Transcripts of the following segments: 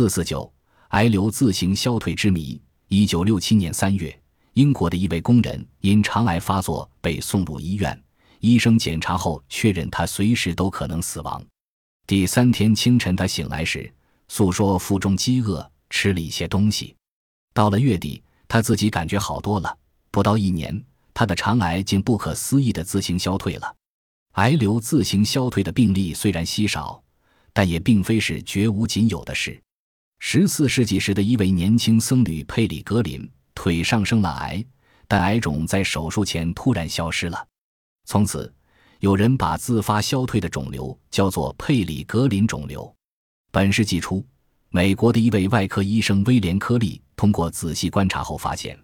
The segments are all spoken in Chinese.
四四九，癌瘤自行消退之谜。一九六七年三月，英国的一位工人因肠癌发作被送入医院，医生检查后确认他随时都可能死亡。第三天清晨，他醒来时诉说腹中饥饿，吃了一些东西。到了月底，他自己感觉好多了。不到一年，他的肠癌竟不可思议地自行消退了。癌瘤自行消退的病例虽然稀少，但也并非是绝无仅有的事。十四世纪时的一位年轻僧侣佩里格林，腿上生了癌，但癌肿在手术前突然消失了。从此。有人把自发消退的肿瘤叫做佩里格林肿瘤。本世纪初，美国的一位外科医生威廉·科利通过仔细观察后发现，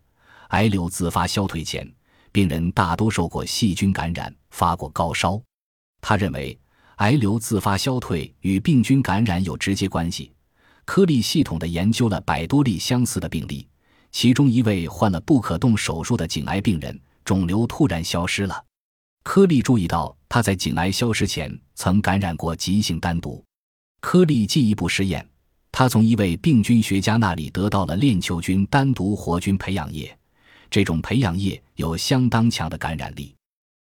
癌瘤自发消退前，病人大多受过细菌感染，发过高烧。他认为，癌瘤自发消退与病菌感染有直接关系。科利系统地研究了百多例相似的病例，其中一位患了不可动手术的颈癌病人，肿瘤突然消失了。科利注意到，他在颈癌消失前曾感染过急性单毒。科利进一步实验，他从一位病菌学家那里得到了链球菌单独活菌培养液，这种培养液有相当强的感染力。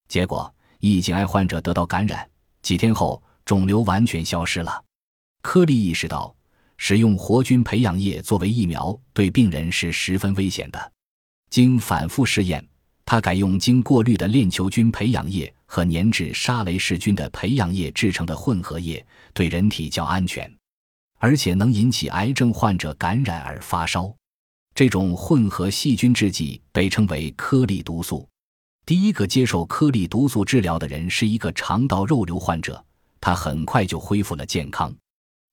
结果，一颈癌患者得到感染，几天后肿瘤完全消失了。科利意识到，使用活菌培养液作为疫苗对病人是十分危险的。经反复试验。他改用经过滤的链球菌培养液和粘制沙雷氏菌的培养液制成的混合液，对人体较安全，而且能引起癌症患者感染而发烧。这种混合细菌制剂被称为颗粒毒素。第一个接受颗粒毒素治疗的人是一个肠道肉瘤患者，他很快就恢复了健康。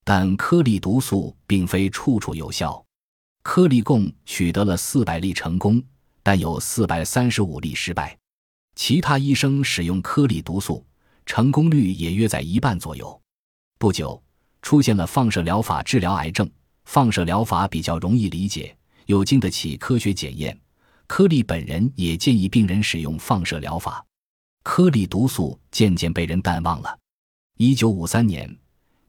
但颗粒毒素并非处处有效，颗粒共取得了四百例成功。但有四百三十五例失败，其他医生使用颗粒毒素，成功率也约在一半左右。不久，出现了放射疗法治疗癌症。放射疗法比较容易理解，又经得起科学检验。颗粒本人也建议病人使用放射疗法。颗粒毒素渐渐被人淡忘了。一九五三年，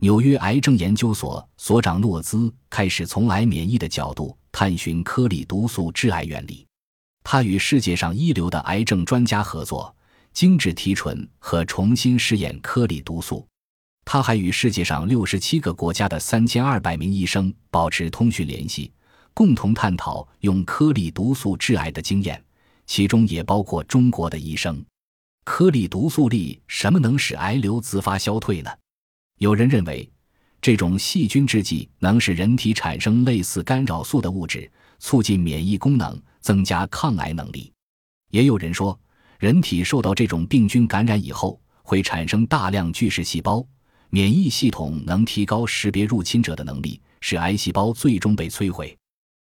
纽约癌症研究所所长诺兹开始从癌免疫的角度探寻颗粒毒素致癌原理。他与世界上一流的癌症专家合作，精致提纯和重新试验颗粒毒素。他还与世界上六十七个国家的三千二百名医生保持通讯联系，共同探讨用颗粒毒素治癌的经验，其中也包括中国的医生。颗粒毒素里什么能使癌瘤自发消退呢？有人认为，这种细菌制剂能使人体产生类似干扰素的物质，促进免疫功能。增加抗癌能力，也有人说，人体受到这种病菌感染以后，会产生大量巨噬细胞，免疫系统能提高识别入侵者的能力，使癌细胞最终被摧毁。